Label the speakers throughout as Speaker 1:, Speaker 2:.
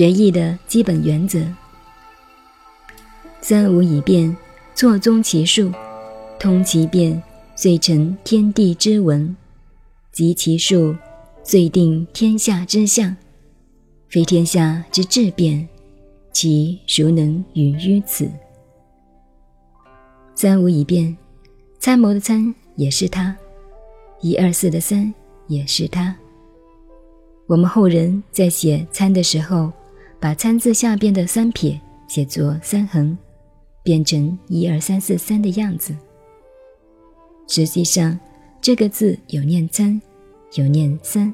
Speaker 1: 学艺的基本原则：三无以变，错综其数，通其变，遂成天地之文；及其数，遂定天下之象。非天下之至变，其孰能与于此？三无以变，参谋的参也是他，一二四的三也是他。我们后人在写参的时候，把参字下边的三撇写作三横，变成一二三四三的样子。实际上，这个字有念参，有念三。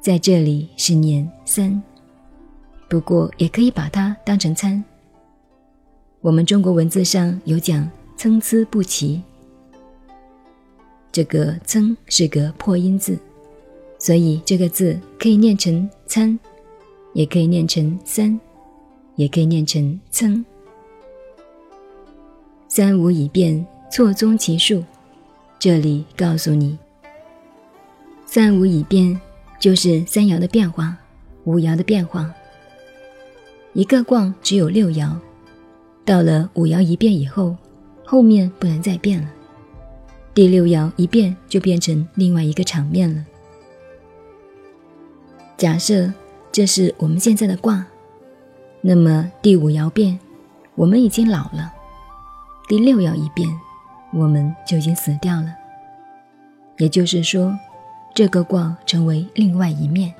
Speaker 1: 在这里是念三，不过也可以把它当成参。我们中国文字上有讲参差不齐，这个参是个破音字，所以这个字可以念成参，也可以念成三，也可以念成参。三无以变，错综其数。这里告诉你，三无以变。就是三爻的变化，五爻的变化。一个卦只有六爻，到了五爻一变以后，后面不能再变了。第六爻一变，就变成另外一个场面了。假设这是我们现在的卦，那么第五爻变，我们已经老了；第六爻一变，我们就已经死掉了。也就是说。这个卦成为另外一面，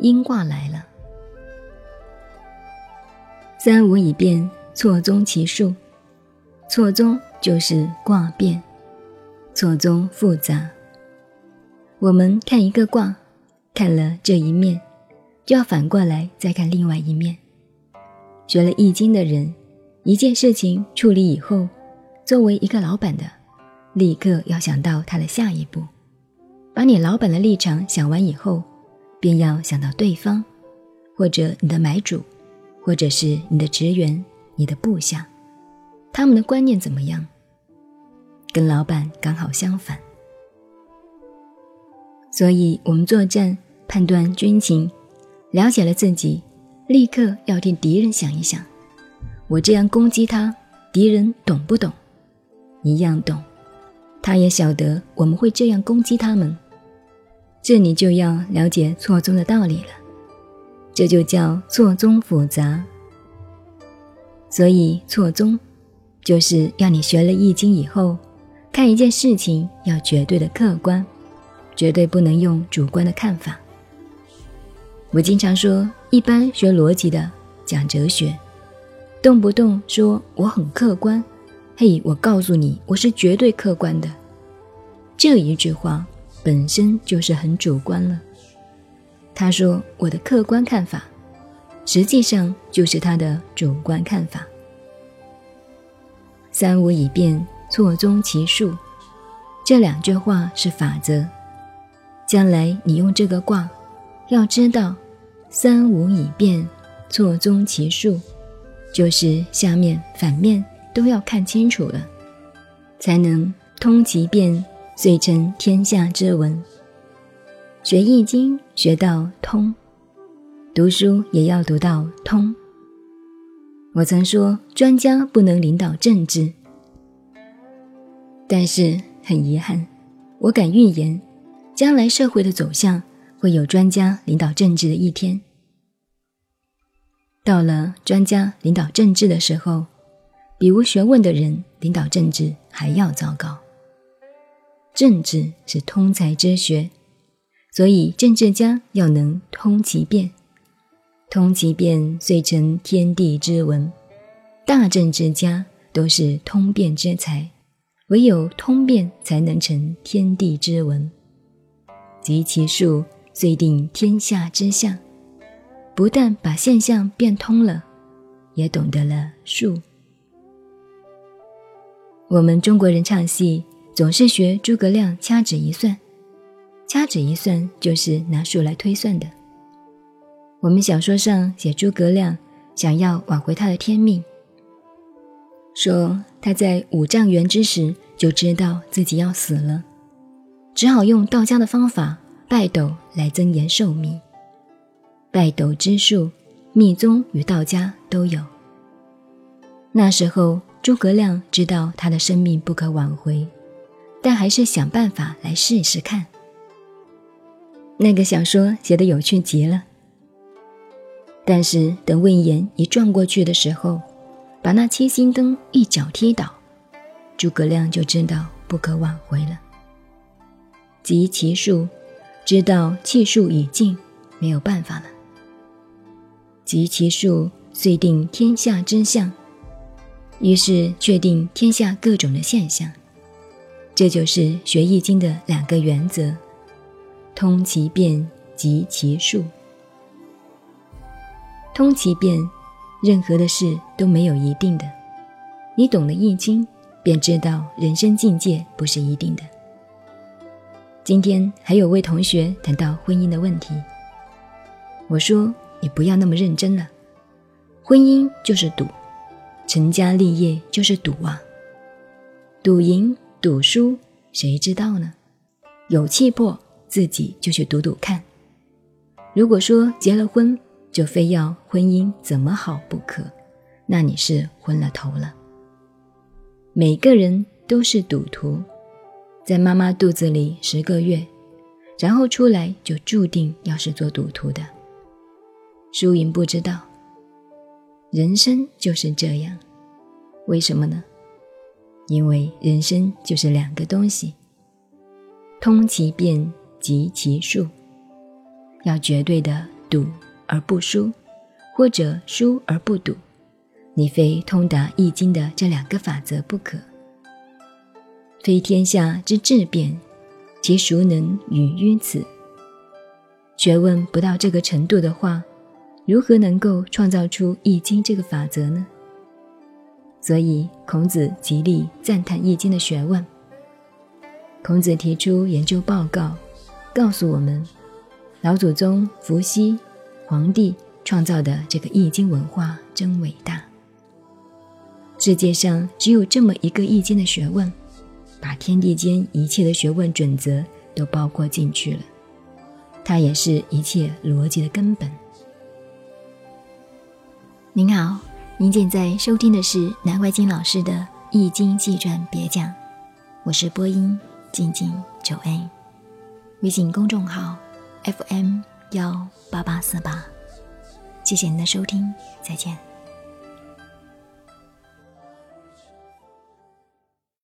Speaker 1: 阴卦来了。三五以变，错综其数。错综就是卦变，错综复杂。我们看一个卦，看了这一面，就要反过来再看另外一面。学了易经的人，一件事情处理以后，作为一个老板的，立刻要想到他的下一步。把你老板的立场想完以后，便要想到对方，或者你的买主，或者是你的职员、你的部下，他们的观念怎么样？跟老板刚好相反。所以，我们作战判断军情，了解了自己，立刻要替敌人想一想：我这样攻击他，敌人懂不懂？一样懂，他也晓得我们会这样攻击他们。这你就要了解错综的道理了，这就叫错综复杂。所以错综，就是要你学了易经以后，看一件事情要绝对的客观，绝对不能用主观的看法。我经常说，一般学逻辑的讲哲学，动不动说我很客观，嘿，我告诉你，我是绝对客观的，这一句话。本身就是很主观了。他说：“我的客观看法，实际上就是他的主观看法。”三无以变，错综其数，这两句话是法则。将来你用这个卦，要知道三无以变，错综其数，就是下面反面都要看清楚了，才能通其变。遂成天下之文。学易经学到通，读书也要读到通。我曾说，专家不能领导政治，但是很遗憾，我敢预言，将来社会的走向会有专家领导政治的一天。到了专家领导政治的时候，比无学问的人领导政治还要糟糕。政治是通才之学，所以政治家要能通其变，通其变遂成天地之文。大政治家都是通变之才，唯有通变才能成天地之文。及其数，遂定天下之象。不但把现象变通了，也懂得了数。我们中国人唱戏。总是学诸葛亮掐指一算，掐指一算就是拿数来推算的。我们小说上写诸葛亮想要挽回他的天命，说他在五丈原之时就知道自己要死了，只好用道家的方法拜斗来增延寿命。拜斗之术，密宗与道家都有。那时候，诸葛亮知道他的生命不可挽回，但还是想办法来试试看。那个小说写得有趣极了，但是等魏延一撞过去的时候，把那七星灯一脚踢倒，诸葛亮就知道不可挽回了。及其数，知道气数已尽，没有办法了。及其数，遂定天下之相，于是确定天下各种的现象。这就是学易经的两个原则。通其变，及其数。通其变，任何的事都没有一定的。你懂了易经，便知道人生境界不是一定的。今天还有位同学谈到婚姻的问题，我说你不要那么认真了。婚姻就是赌，成家立业就是赌啊。赌赢赌输，谁知道呢？有气魄。自己就去赌赌看。如果说结了婚就非要婚姻怎么好不可，那你是昏了头了。每个人都是赌徒，在妈妈肚子里十个月，然后出来就注定要是做赌徒的。输赢不知道，人生就是这样。为什么呢？因为人生就是两个东西，通其变。及其数，要绝对的赌而不输，或者输而不赌，你非通达易经的这两个法则不可。非天下之至变，其孰能与于此？学问不到这个程度的话，如何能够创造出易经这个法则呢？所以孔子极力赞叹易经的学问。孔子提出研究报告。告诉我们，老祖宗伏羲皇帝创造的这个易经文化真伟大。世界上只有这么一个易经的学问，把天地间一切的学问准则都包括进去了，它也是一切逻辑的根本。
Speaker 2: 您好，您现在收听的是南怀瑾老师的《易经纪传别讲》，我是播音静静九 A。微信公众号 FM 幺八八四八，谢谢您的收听，再见。